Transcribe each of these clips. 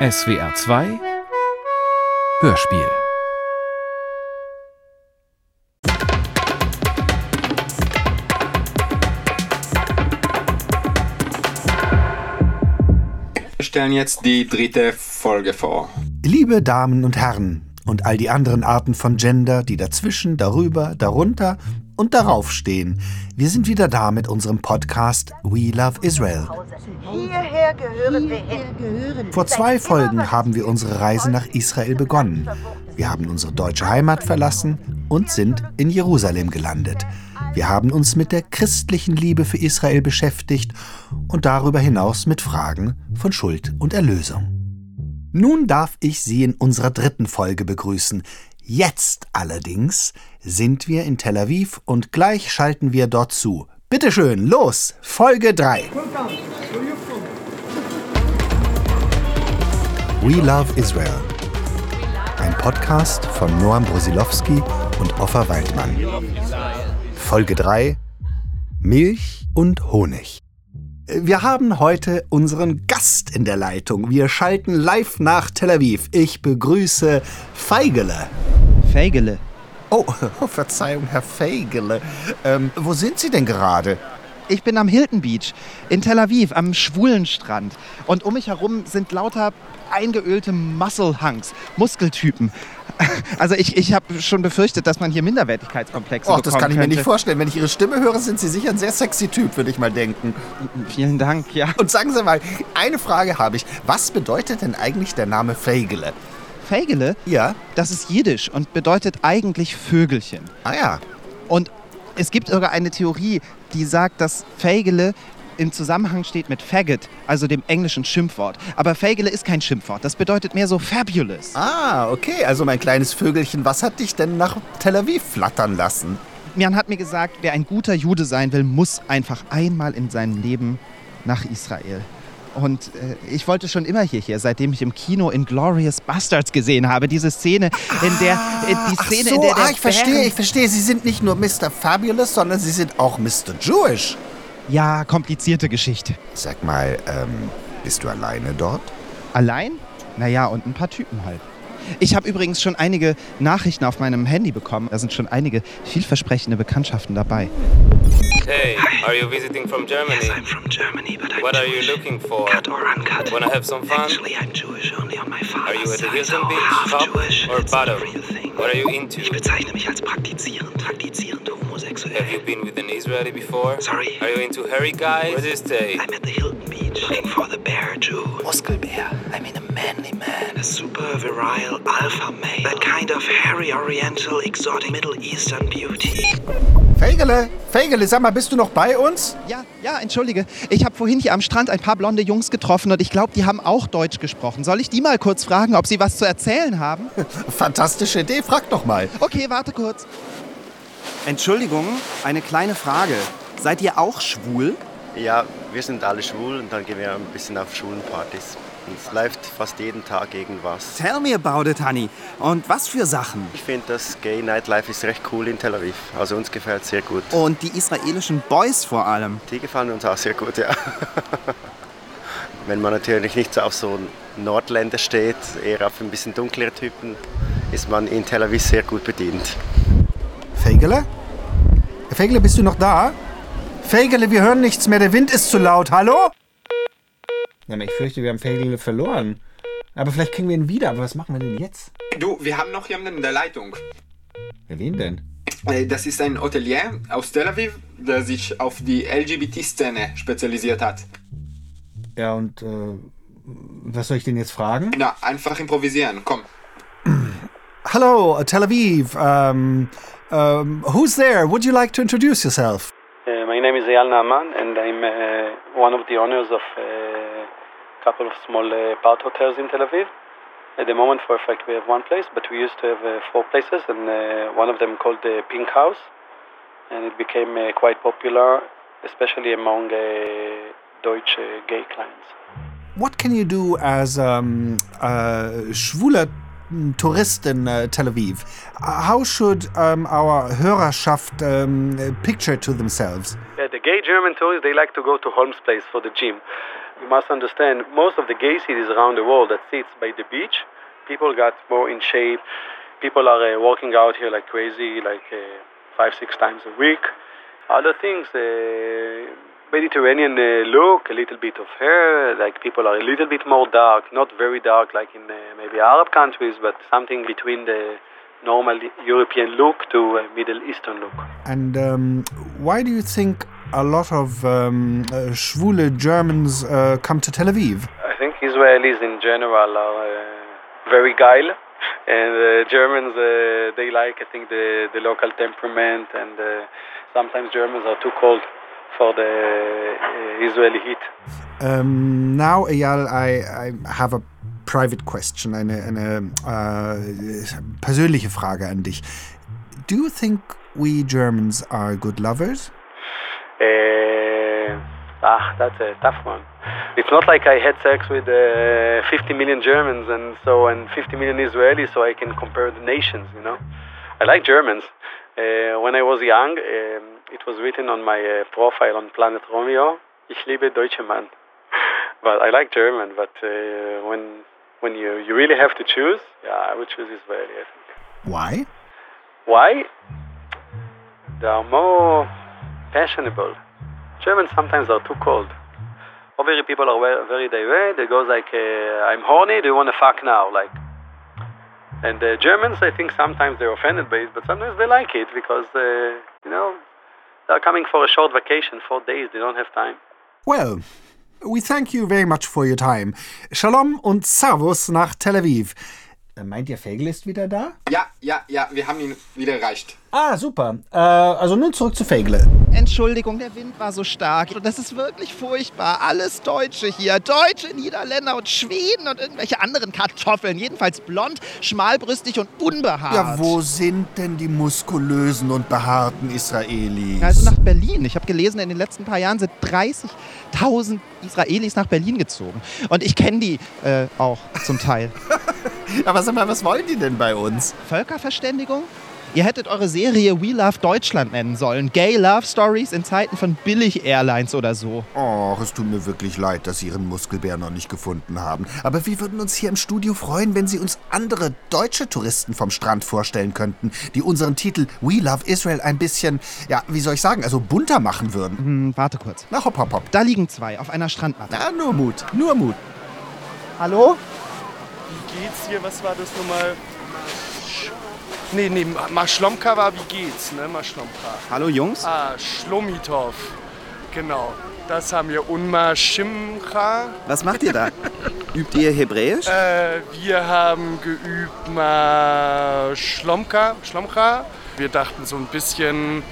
SWR 2 Hörspiel Wir stellen jetzt die dritte Folge vor. Liebe Damen und Herren und all die anderen Arten von Gender, die dazwischen, darüber, darunter und darauf stehen, wir sind wieder da mit unserem Podcast We Love Israel. Hierher gehören wir hin. Vor zwei Folgen haben wir unsere Reise nach Israel begonnen. Wir haben unsere deutsche Heimat verlassen und sind in Jerusalem gelandet. Wir haben uns mit der christlichen Liebe für Israel beschäftigt und darüber hinaus mit Fragen von Schuld und Erlösung. Nun darf ich Sie in unserer dritten Folge begrüßen. Jetzt allerdings sind wir in Tel Aviv und gleich schalten wir dort zu. Bitte schön, los, Folge 3. We Love Israel. Ein Podcast von Noam Brosilowski und Offa Waldmann. Folge 3 Milch und Honig. Wir haben heute unseren Gast in der Leitung. Wir schalten live nach Tel Aviv. Ich begrüße Feigele. Fägele. Oh, Verzeihung, Herr Feigele. Ähm, wo sind Sie denn gerade? Ich bin am Hilton Beach in Tel Aviv am schwulen Strand. Und um mich herum sind lauter eingeölte Muscle Hunks, Muskeltypen. Also ich, ich habe schon befürchtet, dass man hier Minderwertigkeitskomplexe Och, das kann ich mir könnte. nicht vorstellen. Wenn ich Ihre Stimme höre, sind Sie sicher ein sehr sexy Typ, würde ich mal denken. Vielen Dank, ja. Und sagen Sie mal, eine Frage habe ich. Was bedeutet denn eigentlich der Name Feigele? Fägele, Ja? das ist Jiddisch und bedeutet eigentlich Vögelchen. Ah ja. Und es gibt sogar eine Theorie, die sagt, dass Fägele im Zusammenhang steht mit Faggot, also dem englischen Schimpfwort. Aber Fägele ist kein Schimpfwort, das bedeutet mehr so fabulous. Ah, okay. Also mein kleines Vögelchen, was hat dich denn nach Tel Aviv flattern lassen? Man hat mir gesagt, wer ein guter Jude sein will, muss einfach einmal in seinem Leben nach Israel. Und äh, ich wollte schon immer hierher, seitdem ich im Kino Inglorious Bastards gesehen habe. Diese Szene, in der äh, die Ach Szene, so, in der der ah, ich verstehe, ich verstehe. Sie sind nicht nur Mr. Fabulous, sondern Sie sind auch Mr. Jewish. Ja, komplizierte Geschichte. Sag mal, ähm, bist du alleine dort? Allein? Naja, und ein paar Typen halt. Ich habe übrigens schon einige Nachrichten auf meinem Handy bekommen. Da sind schon einige vielversprechende Bekanntschaften dabei. Hey, are you visiting from Germany? Yes, I'm from Germany, but I'm What are you looking for? Cut or uncut? Wanna have some fun? Actually, I'm Jewish only on my father's Are you at the Hilton so Beach, top Jewish. or bottom? What are you into? Ich bezeichne mich als praktizierend, praktizierend homosexuell. Have you been with an Israeli before? Sorry. Are you into hairy guys? Where do you stay? I'm at the Hilton Beach, looking for the bear Jew. Muskelbär. I mean a manly man. A super virile alpha male. That kind of hairy oriental exotic Middle Eastern beauty. Feigele, Feigele, sag mal, bist du noch bei uns? Ja, ja, entschuldige. Ich habe vorhin hier am Strand ein paar blonde Jungs getroffen und ich glaube, die haben auch Deutsch gesprochen. Soll ich die mal kurz fragen, ob sie was zu erzählen haben? Fantastische Idee, frag doch mal. Okay, warte kurz. Entschuldigung, eine kleine Frage. Seid ihr auch schwul? Ja, wir sind alle schwul und dann gehen wir ein bisschen auf Schulenpartys. Und es läuft fast jeden Tag irgendwas. Tell me about it, honey. Und was für Sachen? Ich finde, das Gay Nightlife ist recht cool in Tel Aviv. Also uns gefällt es sehr gut. Und die israelischen Boys vor allem. Die gefallen uns auch sehr gut, ja. Wenn man natürlich nicht so auf so Nordländer steht, eher auf ein bisschen dunklere Typen, ist man in Tel Aviv sehr gut bedient. Feigele? Feigele, bist du noch da? Feigele, wir hören nichts mehr, der Wind ist zu laut. Hallo? Ja, ich fürchte, wir haben Feigele verloren. Aber vielleicht kriegen wir ihn wieder. Aber was machen wir denn jetzt? Du, wir haben noch jemanden in der Leitung. Ja, wen denn? Äh, Das ist ein Hotelier aus Tel Aviv, der sich auf die LGBT-Szene spezialisiert hat. Ja, und äh, was soll ich denn jetzt fragen? Na, einfach improvisieren, komm. Hello, uh, Tel Aviv. Um, um, who's there? Would you like to introduce yourself? Uh, my name is Eyal Naaman, and I'm uh, one of the owners of a couple of small uh, part hotels in Tel Aviv. At the moment, for a fact, we have one place, but we used to have uh, four places, and uh, one of them called the Pink House, and it became uh, quite popular, especially among uh, Deutsche uh, gay clients. What can you do as um, a schwuler Tourist in uh, Tel Aviv? How should um, our Hörerschaft um, picture to themselves? Yeah, the gay German tourists, they like to go to Holmes Place for the gym. you must understand most of the gay cities around the world that sits by the beach, people got more in shape. People are uh, working out here like crazy, like uh, five, six times a week. Other things, uh, Mediterranean uh, look, a little bit of hair, like people are a little bit more dark, not very dark like in uh, maybe Arab countries, but something between the normal European look to uh, Middle Eastern look. And um, why do you think a lot of um, uh, schwule Germans uh, come to Tel Aviv? I think Israelis in general are uh, very guile, and uh, Germans uh, they like I think the the local temperament, and uh, sometimes Germans are too cold for the uh, Israeli heat. Um, now, Eyal, I, I have a private question, eine, eine äh, persönliche Frage an dich. Do you think we Germans are good lovers? Uh, ah, that's a tough one. It's not like I had sex with uh, 50 million Germans and so and 50 million Israelis, so I can compare the nations. You know, I like Germans. Uh, when I was young, um, it was written on my uh, profile on Planet Romeo. Ich liebe deutsche Mann. But I like German. But uh, when when you, you really have to choose, yeah, I would choose Israeli. I think. Why? Why? They are more fashionable. Germans sometimes are too cold. Here, people are very direct. They go like, uh, "I'm horny. Do you want to fuck now?" Like, and the Germans, I think sometimes they're offended by it, but sometimes they like it because uh, you know they're coming for a short vacation, four days. They don't have time. Well, we thank you very much for your time. Shalom und Servus nach Tel Aviv. Äh, Meint ihr, Fagel ist wieder da? Ja, ja, ja, wir haben ihn wieder erreicht. Ah, super. Äh, also nun zurück zu Fagle. Entschuldigung, der Wind war so stark. Und das ist wirklich furchtbar. Alles Deutsche hier. Deutsche, Niederländer und Schweden und irgendwelche anderen Kartoffeln. Jedenfalls blond, schmalbrüstig und unbehaart. Ja, wo sind denn die muskulösen und behaarten Israelis? Also nach Berlin. Ich habe gelesen, in den letzten paar Jahren sind 30.000 Israelis nach Berlin gezogen. Und ich kenne die äh, auch zum Teil. Aber sag mal, was wollen die denn bei uns? Völkerverständigung? Ihr hättet eure Serie We Love Deutschland nennen sollen. Gay Love Stories in Zeiten von Billig-Airlines oder so. Oh, es tut mir wirklich leid, dass Sie Ihren Muskelbär noch nicht gefunden haben. Aber wir würden uns hier im Studio freuen, wenn Sie uns andere deutsche Touristen vom Strand vorstellen könnten, die unseren Titel We Love Israel ein bisschen, ja, wie soll ich sagen, also bunter machen würden. Hm, warte kurz. Na, hopp, hopp, hopp. Da liegen zwei auf einer Strandmatte. Na, nur Mut, nur Mut. Hallo? Wie geht's hier? Was war das nochmal? Nee, nee, Maschlomka war wie geht's, ne? Maschlomka. Hallo Jungs. Ah, Schlomitov. Genau. Das haben wir. Unma Shimcha. Was macht ihr da? Übt ihr Hebräisch? Äh, wir haben geübt Ma Schlomka. Wir dachten so ein bisschen,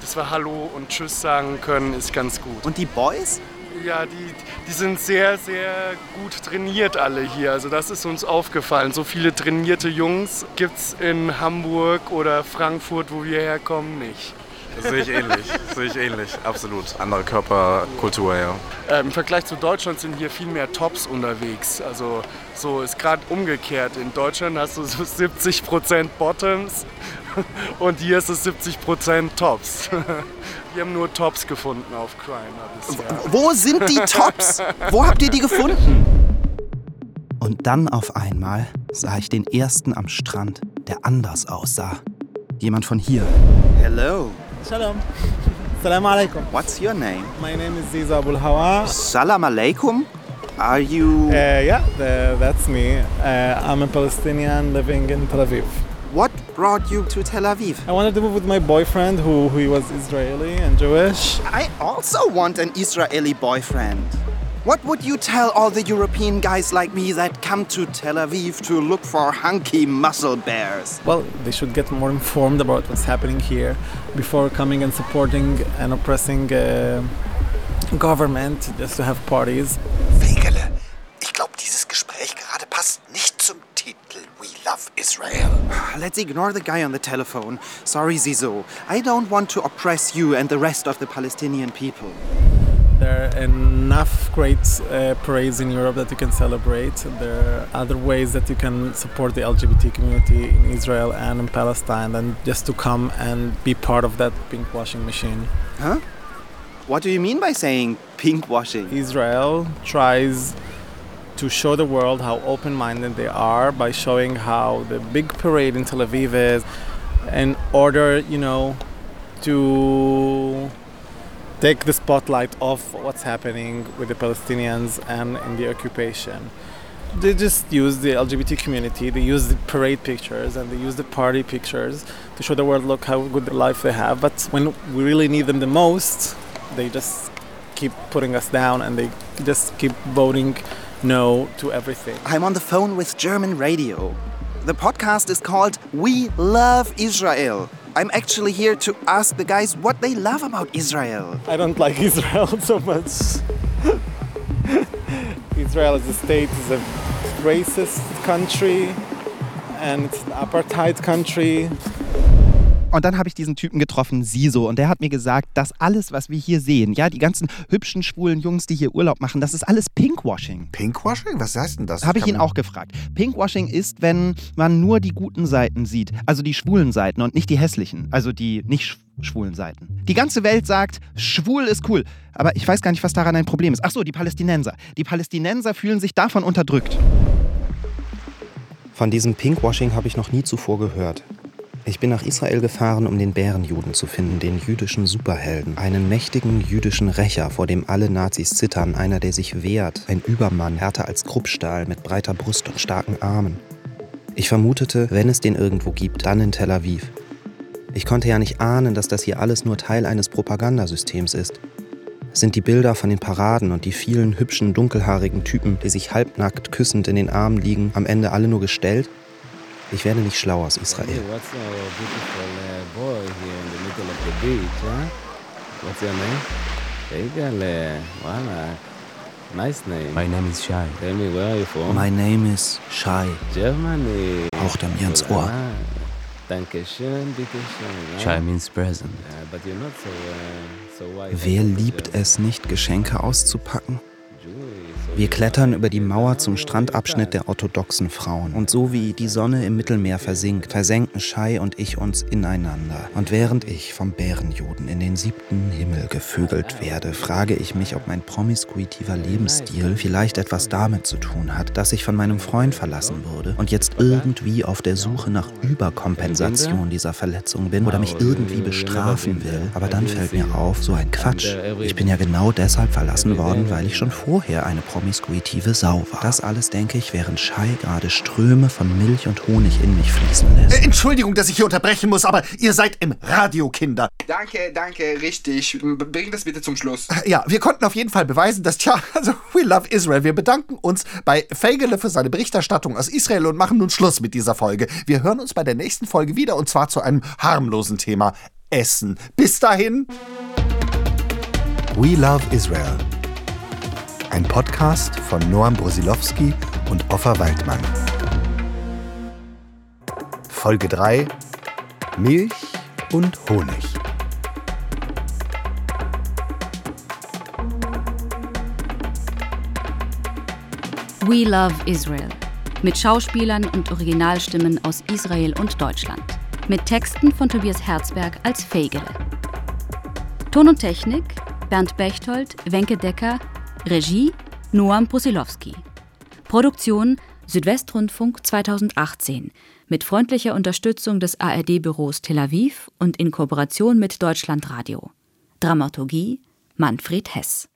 dass wir Hallo und Tschüss sagen können, ist ganz gut. Und die Boys? Ja, die, die sind sehr, sehr gut trainiert alle hier. Also das ist uns aufgefallen. So viele trainierte Jungs gibt es in Hamburg oder Frankfurt, wo wir herkommen, nicht. Das sehe ich ähnlich. Sehe ich ähnlich, absolut. Andere Körperkultur, ja. Äh, Im Vergleich zu Deutschland sind hier viel mehr Tops unterwegs. Also so ist gerade umgekehrt. In Deutschland hast du so 70% Bottoms und hier ist es 70% Tops. Wir haben nur Tops gefunden auf Crime. Wo sind die Tops? Wo habt ihr die gefunden? Und dann auf einmal sah ich den ersten am Strand, der anders aussah. Jemand von hier. Hello. Shalom. Salam alaikum. What's your name? My name is Ziza Abul Hawa. Salam alaikum. Are you? Uh, yeah, the, that's me. Uh, I'm a Palestinian living in Tel Aviv. What brought you to Tel Aviv? I wanted to move with my boyfriend, who, who was Israeli and Jewish. I also want an Israeli boyfriend. What would you tell all the European guys like me that come to Tel Aviv to look for hunky muscle bears? Well, they should get more informed about what's happening here before coming and supporting an oppressing uh, government just to have parties. Fegele, ich glaube, dieses Israel. Let's ignore the guy on the telephone. Sorry, Zizo. I don't want to oppress you and the rest of the Palestinian people. There are enough great uh, parades in Europe that you can celebrate. There are other ways that you can support the LGBT community in Israel and in Palestine than just to come and be part of that pink washing machine. Huh? What do you mean by saying pinkwashing? Israel tries to show the world how open minded they are by showing how the big parade in Tel Aviv is in order, you know, to take the spotlight off what's happening with the Palestinians and in the occupation. They just use the LGBT community, they use the parade pictures and they use the party pictures to show the world, look how good life they have. But when we really need them the most, they just keep putting us down and they just keep voting no to everything. I'm on the phone with German radio. The podcast is called We Love Israel. I'm actually here to ask the guys what they love about Israel. I don't like Israel so much. Israel as a state is a racist country and it's an apartheid country. Und dann habe ich diesen Typen getroffen, Siso, und der hat mir gesagt, dass alles, was wir hier sehen, ja, die ganzen hübschen, schwulen Jungs, die hier Urlaub machen, das ist alles Pinkwashing. Pinkwashing? Was heißt denn das? Habe ich ihn auch gefragt. Pinkwashing ist, wenn man nur die guten Seiten sieht, also die schwulen Seiten und nicht die hässlichen, also die nicht sch- schwulen Seiten. Die ganze Welt sagt, schwul ist cool, aber ich weiß gar nicht, was daran ein Problem ist. Ach so, die Palästinenser. Die Palästinenser fühlen sich davon unterdrückt. Von diesem Pinkwashing habe ich noch nie zuvor gehört. Ich bin nach Israel gefahren, um den Bärenjuden zu finden, den jüdischen Superhelden, einen mächtigen jüdischen Rächer, vor dem alle Nazis zittern, einer, der sich wehrt, ein Übermann, härter als Kruppstahl, mit breiter Brust und starken Armen. Ich vermutete, wenn es den irgendwo gibt, dann in Tel Aviv. Ich konnte ja nicht ahnen, dass das hier alles nur Teil eines Propagandasystems ist. Sind die Bilder von den Paraden und die vielen hübschen, dunkelhaarigen Typen, die sich halbnackt küssend in den Armen liegen, am Ende alle nur gestellt? Ich werde nicht schlau aus Israel. What's our beautiful uh, boy here in the middle of the beach, huh? What's your name? Egale. Voila. Nice name. My name is Shai. Tell me where are you from? My name is Shai. Germany. Haucht er mir ins Ohr. Shai means present. Uh, but you're not so, uh, so white. Wer liebt es nicht, Geschenke auszupacken? Wir klettern über die Mauer zum Strandabschnitt der orthodoxen Frauen. Und so wie die Sonne im Mittelmeer versinkt, versenken Shai und ich uns ineinander. Und während ich vom Bärenjuden in den siebten Himmel gevögelt werde, frage ich mich, ob mein promiskuitiver Lebensstil vielleicht etwas damit zu tun hat, dass ich von meinem Freund verlassen wurde und jetzt irgendwie auf der Suche nach Überkompensation dieser Verletzung bin oder mich irgendwie bestrafen will. Aber dann fällt mir auf, so ein Quatsch. Ich bin ja genau deshalb verlassen worden, weil ich schon vorher eine promiskuitive Sau war. Das alles, denke ich, während Shai gerade Ströme von Milch und Honig in mich fließen lässt. Äh, Entschuldigung, dass ich hier unterbrechen muss, aber ihr seid im Radio, Kinder. Danke, danke, richtig. Bring das bitte zum Schluss. Ja, wir konnten auf jeden Fall beweisen, dass, tja, also we love Israel. Wir bedanken uns bei Fagele für seine Berichterstattung aus Israel und machen nun Schluss mit dieser Folge. Wir hören uns bei der nächsten Folge wieder und zwar zu einem harmlosen Thema. Essen. Bis dahin. We Love Israel. Ein Podcast von Noam Brusilowski und Offa Waldmann. Folge 3. Milch und Honig. We Love Israel. Mit Schauspielern und Originalstimmen aus Israel und Deutschland. Mit Texten von Tobias Herzberg als Fegele. Ton und Technik Bernd Bechtold, Wenke Decker, Regie Noam Brusilowski. Produktion Südwestrundfunk 2018 mit freundlicher Unterstützung des ARD-Büros Tel Aviv und in Kooperation mit Deutschlandradio. Dramaturgie Manfred Hess.